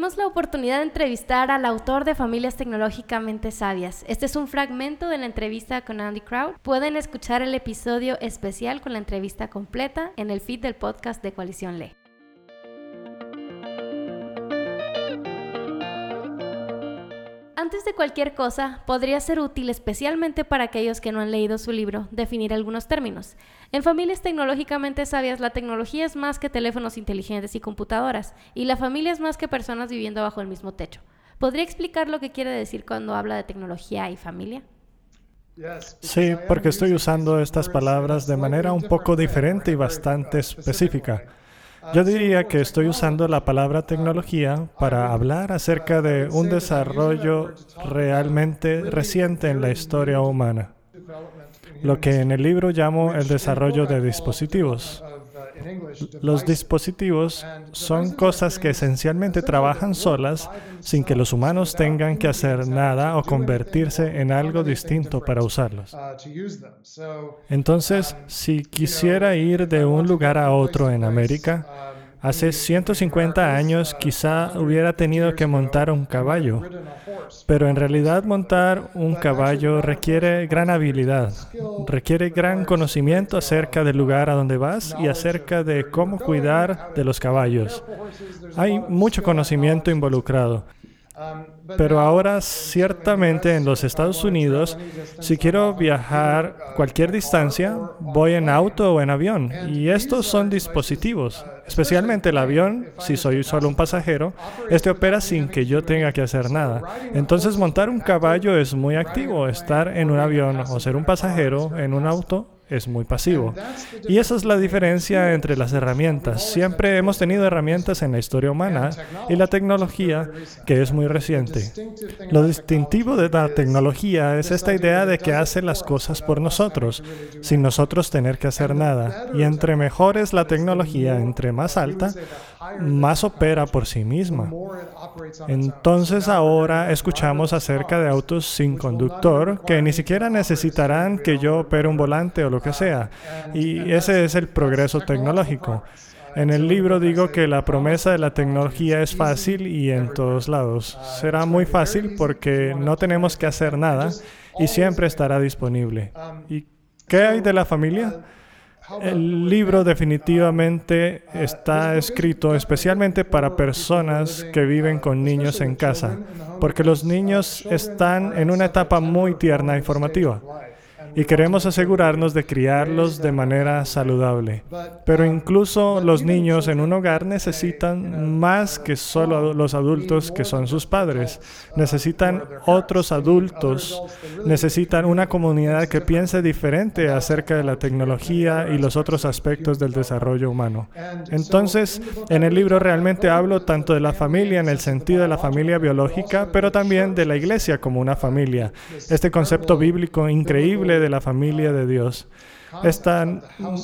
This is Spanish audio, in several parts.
tuvimos la oportunidad de entrevistar al autor de Familias Tecnológicamente Sabias. Este es un fragmento de la entrevista con Andy Crowd. Pueden escuchar el episodio especial con la entrevista completa en el feed del podcast de Coalición Le. Antes de cualquier cosa, podría ser útil, especialmente para aquellos que no han leído su libro, definir algunos términos. En familias tecnológicamente sabias, la tecnología es más que teléfonos inteligentes y computadoras, y la familia es más que personas viviendo bajo el mismo techo. ¿Podría explicar lo que quiere decir cuando habla de tecnología y familia? Sí, porque estoy usando estas palabras de manera un poco diferente y bastante específica. Yo diría que estoy usando la palabra tecnología para hablar acerca de un desarrollo realmente reciente en la historia humana, lo que en el libro llamo el desarrollo de dispositivos. Los dispositivos son cosas que esencialmente trabajan solas sin que los humanos tengan que hacer nada o convertirse en algo distinto para usarlos. Entonces, si quisiera ir de un lugar a otro en América, Hace 150 años quizá hubiera tenido que montar un caballo, pero en realidad montar un caballo requiere gran habilidad, requiere gran conocimiento acerca del lugar a donde vas y acerca de cómo cuidar de los caballos. Hay mucho conocimiento involucrado. Pero ahora ciertamente en los Estados Unidos, si quiero viajar cualquier distancia, voy en auto o en avión. Y estos son dispositivos, especialmente el avión, si soy solo un pasajero, este opera sin que yo tenga que hacer nada. Entonces montar un caballo es muy activo, estar en un avión o ser un pasajero en un auto es muy pasivo. Y esa es la diferencia entre las herramientas. Siempre hemos tenido herramientas en la historia humana y la tecnología, que es muy reciente. Lo distintivo de la tecnología es esta idea de que hace las cosas por nosotros, sin nosotros tener que hacer nada. Y entre mejor es la tecnología, entre más alta, más opera por sí misma. Entonces ahora escuchamos acerca de autos sin conductor que ni siquiera necesitarán que yo opere un volante o lo que sea. Y ese es el progreso tecnológico. En el libro digo que la promesa de la tecnología es fácil y en todos lados. Será muy fácil porque no tenemos que hacer nada y siempre estará disponible. ¿Y qué hay de la familia? El libro definitivamente está escrito especialmente para personas que viven con niños en casa, porque los niños están en una etapa muy tierna y formativa y queremos asegurarnos de criarlos de manera saludable. Pero incluso los niños en un hogar necesitan más que solo los adultos que son sus padres. Necesitan otros adultos, necesitan una comunidad que piense diferente acerca de la tecnología y los otros aspectos del desarrollo humano. Entonces, en el libro realmente hablo tanto de la familia en el sentido de la familia biológica, pero también de la iglesia como una familia. Este concepto bíblico increíble de la familia de Dios. Esta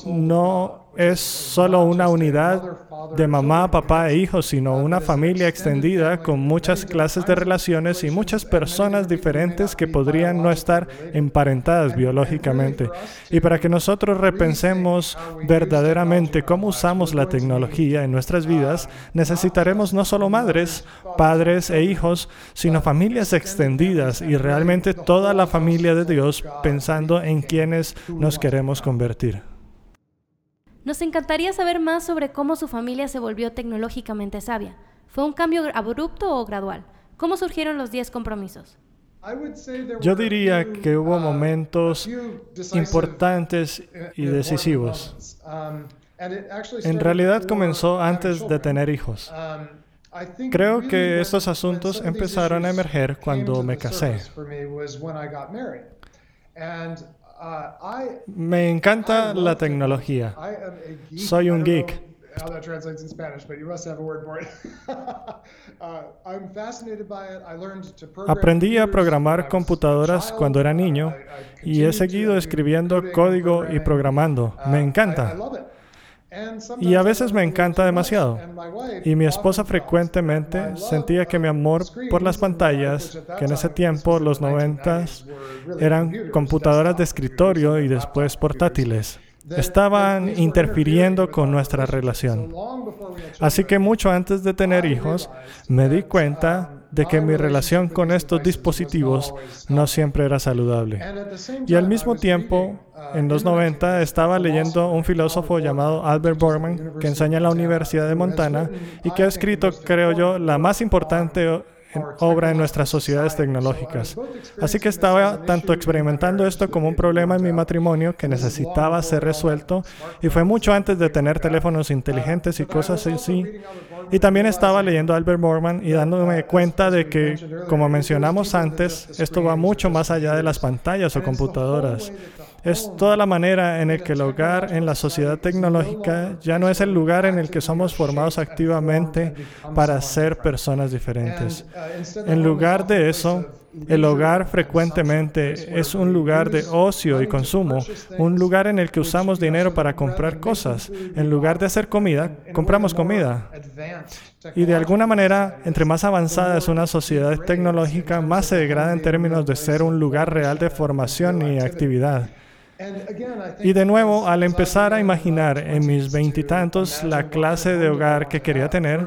no es solo una unidad de mamá, papá e hijos, sino una familia extendida con muchas clases de relaciones y muchas personas diferentes que podrían no estar emparentadas biológicamente. Y para que nosotros repensemos verdaderamente cómo usamos la tecnología en nuestras vidas, necesitaremos no solo madres, padres e hijos, sino familias extendidas y realmente toda la familia de Dios pensando en quienes nos queremos convertir. Nos encantaría saber más sobre cómo su familia se volvió tecnológicamente sabia. ¿Fue un cambio abrupto o gradual? ¿Cómo surgieron los 10 compromisos? Yo diría que hubo momentos importantes y decisivos. En realidad comenzó antes de tener hijos. Creo que estos asuntos empezaron a emerger cuando me casé. Me encanta la tecnología. Soy un geek. Aprendí a programar computadoras cuando era niño y he seguido escribiendo código y programando. Me encanta. Y a veces me encanta demasiado. Y mi esposa frecuentemente sentía que mi amor por las pantallas, que en ese tiempo, los noventas, eran computadoras de escritorio y después portátiles. estaban interfiriendo con nuestra relación. Así que mucho antes de tener hijos, me di cuenta de que mi relación con estos dispositivos no siempre era saludable. Y al mismo tiempo, en los 90, estaba leyendo un filósofo llamado Albert Borman, que enseña en la Universidad de Montana y que ha escrito, creo yo, la más importante obra en nuestras sociedades tecnológicas. Así que estaba tanto experimentando esto como un problema en mi matrimonio que necesitaba ser resuelto y fue mucho antes de tener teléfonos inteligentes y cosas así. Y también estaba leyendo Albert Morman y dándome cuenta de que, como mencionamos antes, esto va mucho más allá de las pantallas o computadoras. Es toda la manera en la que el hogar en la sociedad tecnológica ya no es el lugar en el que somos formados activamente para ser personas diferentes. En lugar de eso, el hogar frecuentemente es un lugar de ocio y consumo, un lugar en el que usamos dinero para comprar cosas. En lugar de hacer comida, compramos comida. Y de alguna manera, entre más avanzada es una sociedad tecnológica, más se degrada en términos de ser un lugar real de formación y actividad. Y de nuevo, al empezar a imaginar en mis veintitantos la clase de hogar que quería tener,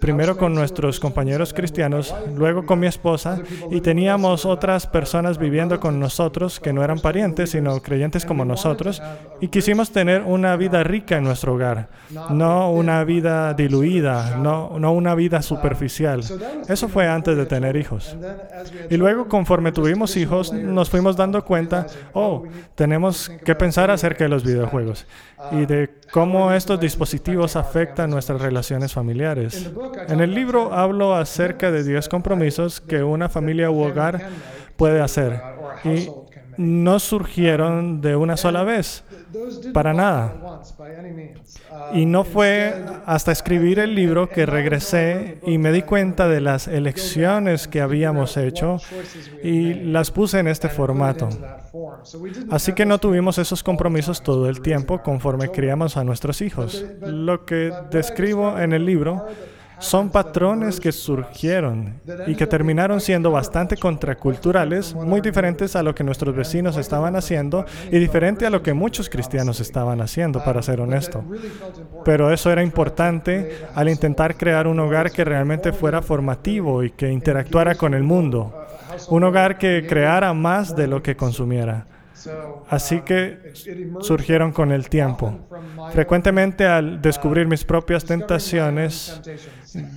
primero con nuestros compañeros cristianos, luego con mi esposa, y teníamos otras personas viviendo con nosotros que no eran parientes, sino creyentes como nosotros, y quisimos tener una vida rica en nuestro hogar, no una vida diluida, no, no una vida superficial. Eso fue antes de tener hijos. Y luego, conforme tuvimos hijos, nos fuimos dando cuenta, oh, tenemos que pensar acerca de los videojuegos y de cómo estos dispositivos afectan nuestras relaciones familiares. En el libro hablo acerca de 10 compromisos que una familia u hogar puede hacer y no surgieron de una sola vez, para nada. Y no fue hasta escribir el libro que regresé y me di cuenta de las elecciones que habíamos hecho y las puse en este formato. Así que no tuvimos esos compromisos todo el tiempo conforme criamos a nuestros hijos. Lo que describo en el libro son patrones que surgieron y que terminaron siendo bastante contraculturales, muy diferentes a lo que nuestros vecinos estaban haciendo y diferente a lo que muchos cristianos estaban haciendo, para ser honesto. Pero eso era importante al intentar crear un hogar que realmente fuera formativo y que interactuara con el mundo. Un hogar que creara más de lo que consumiera. Así que surgieron con el tiempo. Frecuentemente al descubrir mis propias tentaciones,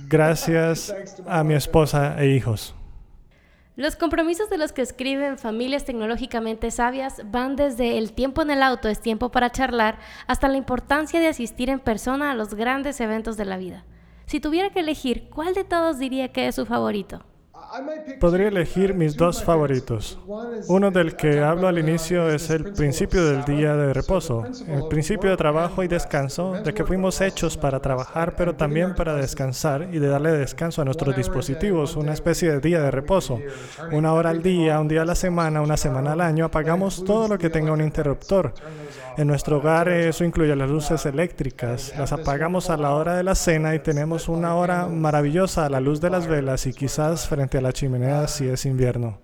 gracias a mi esposa e hijos. Los compromisos de los que escriben familias tecnológicamente sabias van desde el tiempo en el auto es tiempo para charlar hasta la importancia de asistir en persona a los grandes eventos de la vida. Si tuviera que elegir, ¿cuál de todos diría que es su favorito? Podría elegir mis dos favoritos. Uno del que hablo al inicio es el principio del día de reposo, el principio de trabajo y descanso, de que fuimos hechos para trabajar, pero también para descansar y de darle descanso a nuestros dispositivos, una especie de día de reposo. Una hora al día, un día a la semana, una semana al año, apagamos todo lo que tenga un interruptor. En nuestro hogar eso incluye las luces eléctricas, las apagamos a la hora de la cena y tenemos una hora maravillosa a la luz de las velas y quizás frente a la chimenea si es invierno.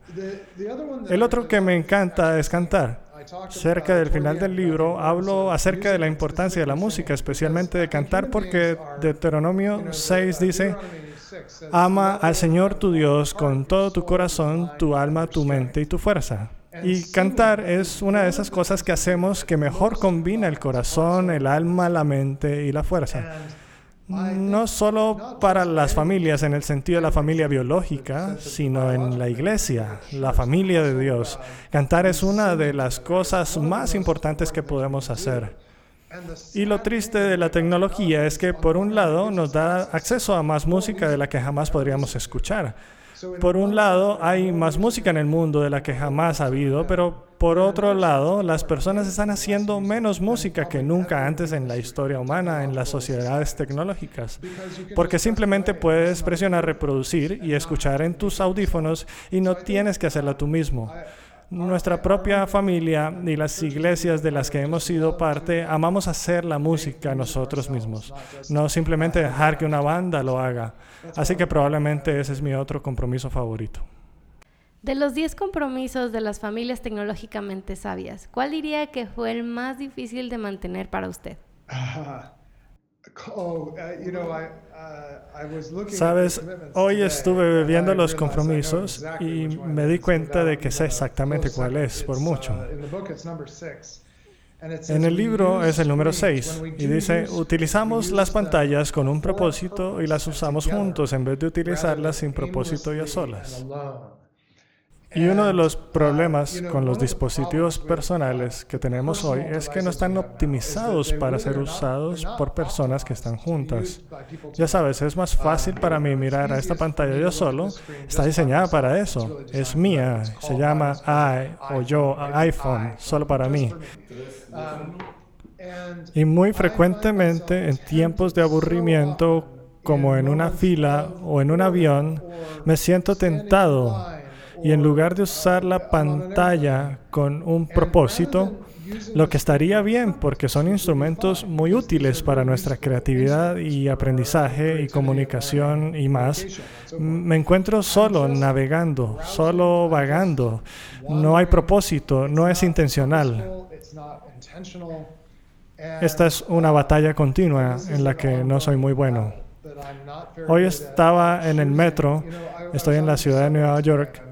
El otro que me encanta es cantar. Cerca del final del libro hablo acerca de la importancia de la música, especialmente de cantar, porque Deuteronomio 6 dice, ama al Señor tu Dios con todo tu corazón, tu alma, tu mente y tu fuerza. Y cantar es una de esas cosas que hacemos que mejor combina el corazón, el alma, la mente y la fuerza no solo para las familias en el sentido de la familia biológica, sino en la iglesia, la familia de Dios. Cantar es una de las cosas más importantes que podemos hacer. Y lo triste de la tecnología es que por un lado nos da acceso a más música de la que jamás podríamos escuchar. Por un lado, hay más música en el mundo de la que jamás ha habido, pero por otro lado, las personas están haciendo menos música que nunca antes en la historia humana, en las sociedades tecnológicas, porque simplemente puedes presionar reproducir y escuchar en tus audífonos y no tienes que hacerlo tú mismo nuestra propia familia y las iglesias de las que hemos sido parte, amamos hacer la música nosotros mismos, no simplemente dejar que una banda lo haga. Así que probablemente ese es mi otro compromiso favorito. De los 10 compromisos de las familias tecnológicamente sabias, ¿cuál diría que fue el más difícil de mantener para usted? Uh, Sabes, hoy estuve viendo los compromisos y me di cuenta de que sé exactamente cuál es, por mucho. En el libro es el número 6 y dice, utilizamos las pantallas con un propósito y las usamos juntos en vez de utilizarlas sin propósito y a solas. Y uno de los problemas con los dispositivos personales que tenemos hoy es que no están optimizados para ser usados por personas que están juntas. Ya sabes, es más fácil para mí mirar a esta pantalla yo solo. Está diseñada para eso. Es mía. Se llama I o yo iPhone, solo para mí. Y muy frecuentemente en tiempos de aburrimiento, como en una fila o en un avión, me siento tentado y en lugar de usar la pantalla con un propósito, lo que estaría bien porque son instrumentos muy útiles para nuestra creatividad y aprendizaje y comunicación y más. Me encuentro solo navegando, solo vagando. No hay propósito, no es intencional. Esta es una batalla continua en la que no soy muy bueno. Hoy estaba en el metro, estoy en la ciudad de Nueva York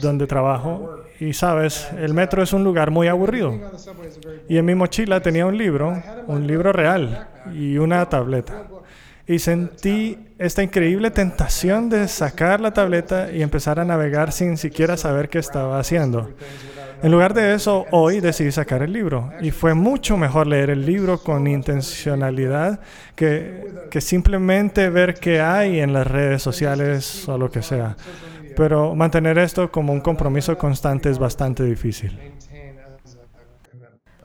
donde trabajo y sabes, el metro es un lugar muy aburrido. Y en mi mochila tenía un libro, un libro real y una tableta. Y sentí esta increíble tentación de sacar la tableta y empezar a navegar sin siquiera saber qué estaba haciendo. En lugar de eso, hoy decidí sacar el libro. Y fue mucho mejor leer el libro con intencionalidad que, que simplemente ver qué hay en las redes sociales o lo que sea. Pero mantener esto como un compromiso constante es bastante difícil.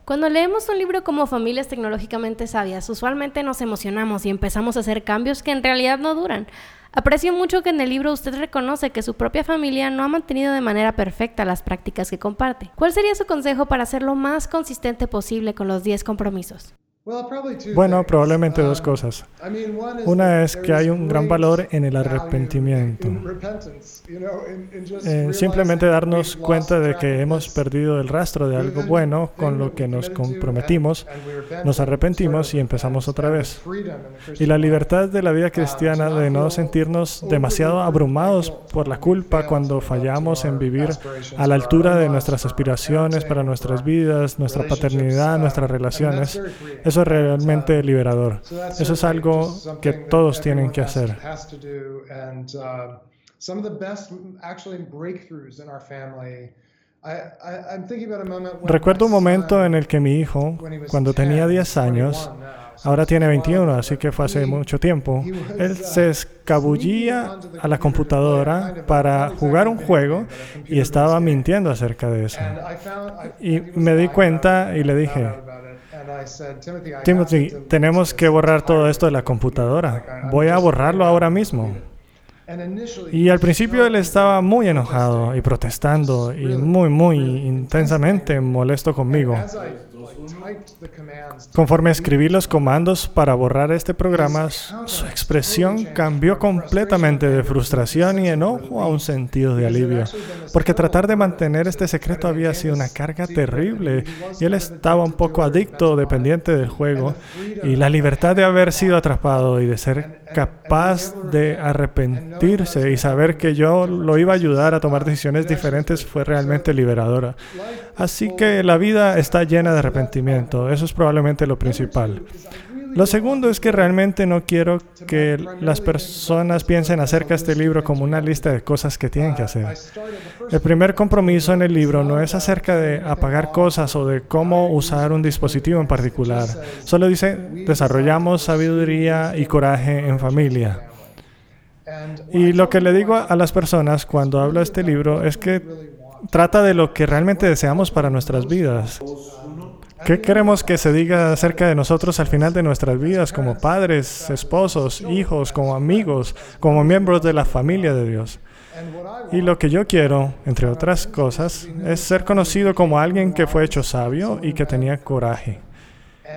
Cuando leemos un libro como Familias Tecnológicamente Sabias, usualmente nos emocionamos y empezamos a hacer cambios que en realidad no duran. Aprecio mucho que en el libro usted reconoce que su propia familia no ha mantenido de manera perfecta las prácticas que comparte. ¿Cuál sería su consejo para ser lo más consistente posible con los 10 compromisos? Bueno, probablemente dos um, cosas. Una es que hay un gran valor en el arrepentimiento. Eh, simplemente darnos cuenta de que hemos perdido el rastro de algo bueno con lo que nos comprometimos, nos arrepentimos y empezamos otra vez. Y la libertad de la vida cristiana de no sentirnos demasiado abrumados por la culpa cuando fallamos en vivir a la altura de nuestras aspiraciones para nuestras vidas, nuestra paternidad, nuestras relaciones. Eso es realmente liberador. Eso es algo que todos tienen que hacer. Recuerdo un momento en el que mi hijo, cuando tenía 10 años, ahora tiene 21, así que fue hace mucho tiempo, él se escabullía a la computadora para jugar un juego y estaba mintiendo acerca de eso. Y me di cuenta y le dije, Timothy, tenemos que borrar todo esto de la computadora. Voy a borrarlo ahora mismo. Y al principio él estaba muy enojado y protestando y muy, muy intensamente molesto conmigo. Conforme escribí los comandos para borrar este programa, su expresión cambió completamente de frustración y enojo a un sentido de alivio, porque tratar de mantener este secreto había sido una carga terrible. Y él estaba un poco adicto, dependiente del juego, y la libertad de haber sido atrapado y de ser capaz de arrepentirse y saber que yo lo iba a ayudar a tomar decisiones diferentes fue realmente liberadora. Así que la vida está llena de arrepentimiento, eso es probablemente lo principal. Lo segundo es que realmente no quiero que las personas piensen acerca de este libro como una lista de cosas que tienen que hacer. El primer compromiso en el libro no es acerca de apagar cosas o de cómo usar un dispositivo en particular. Solo dice, desarrollamos sabiduría y coraje en familia. Y lo que le digo a las personas cuando hablo de este libro es que trata de lo que realmente deseamos para nuestras vidas. ¿Qué queremos que se diga acerca de nosotros al final de nuestras vidas como padres, esposos, hijos, como amigos, como miembros de la familia de Dios? Y lo que yo quiero, entre otras cosas, es ser conocido como alguien que fue hecho sabio y que tenía coraje.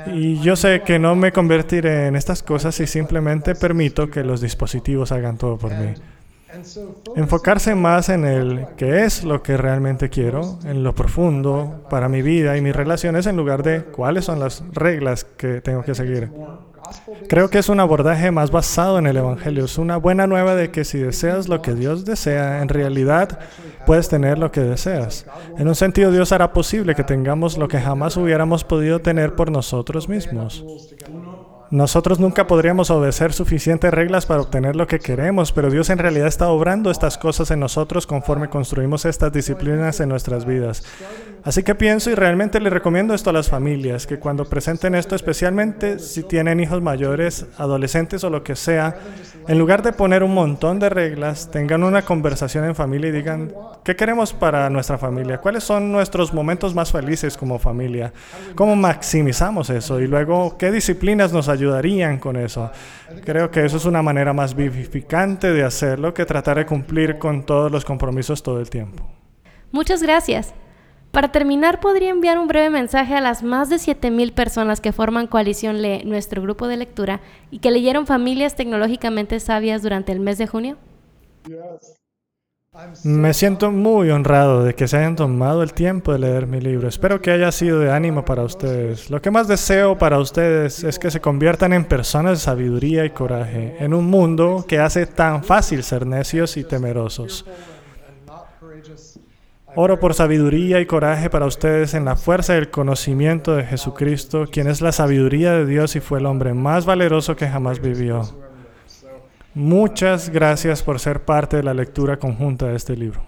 Y yo sé que no me convertiré en estas cosas si simplemente permito que los dispositivos hagan todo por mí. Enfocarse más en el qué es lo que realmente quiero, en lo profundo para mi vida y mis relaciones, en lugar de cuáles son las reglas que tengo que seguir. Creo que es un abordaje más basado en el Evangelio. Es una buena nueva de que si deseas lo que Dios desea, en realidad puedes tener lo que deseas. En un sentido, Dios hará posible que tengamos lo que jamás hubiéramos podido tener por nosotros mismos. Nosotros nunca podríamos obedecer suficientes reglas para obtener lo que queremos, pero Dios en realidad está obrando estas cosas en nosotros conforme construimos estas disciplinas en nuestras vidas. Así que pienso y realmente le recomiendo esto a las familias, que cuando presenten esto, especialmente si tienen hijos mayores, adolescentes o lo que sea, en lugar de poner un montón de reglas, tengan una conversación en familia y digan, ¿qué queremos para nuestra familia? ¿Cuáles son nuestros momentos más felices como familia? ¿Cómo maximizamos eso? Y luego, ¿qué disciplinas nos ayudarían con eso? Creo que eso es una manera más vivificante de hacerlo que tratar de cumplir con todos los compromisos todo el tiempo. Muchas gracias. Para terminar, ¿podría enviar un breve mensaje a las más de 7.000 personas que forman Coalición Lee, nuestro grupo de lectura, y que leyeron Familias Tecnológicamente Sabias durante el mes de junio? Me siento muy honrado de que se hayan tomado el tiempo de leer mi libro. Espero que haya sido de ánimo para ustedes. Lo que más deseo para ustedes es que se conviertan en personas de sabiduría y coraje en un mundo que hace tan fácil ser necios y temerosos. Oro por sabiduría y coraje para ustedes en la fuerza del conocimiento de Jesucristo, quien es la sabiduría de Dios y fue el hombre más valeroso que jamás vivió. Muchas gracias por ser parte de la lectura conjunta de este libro.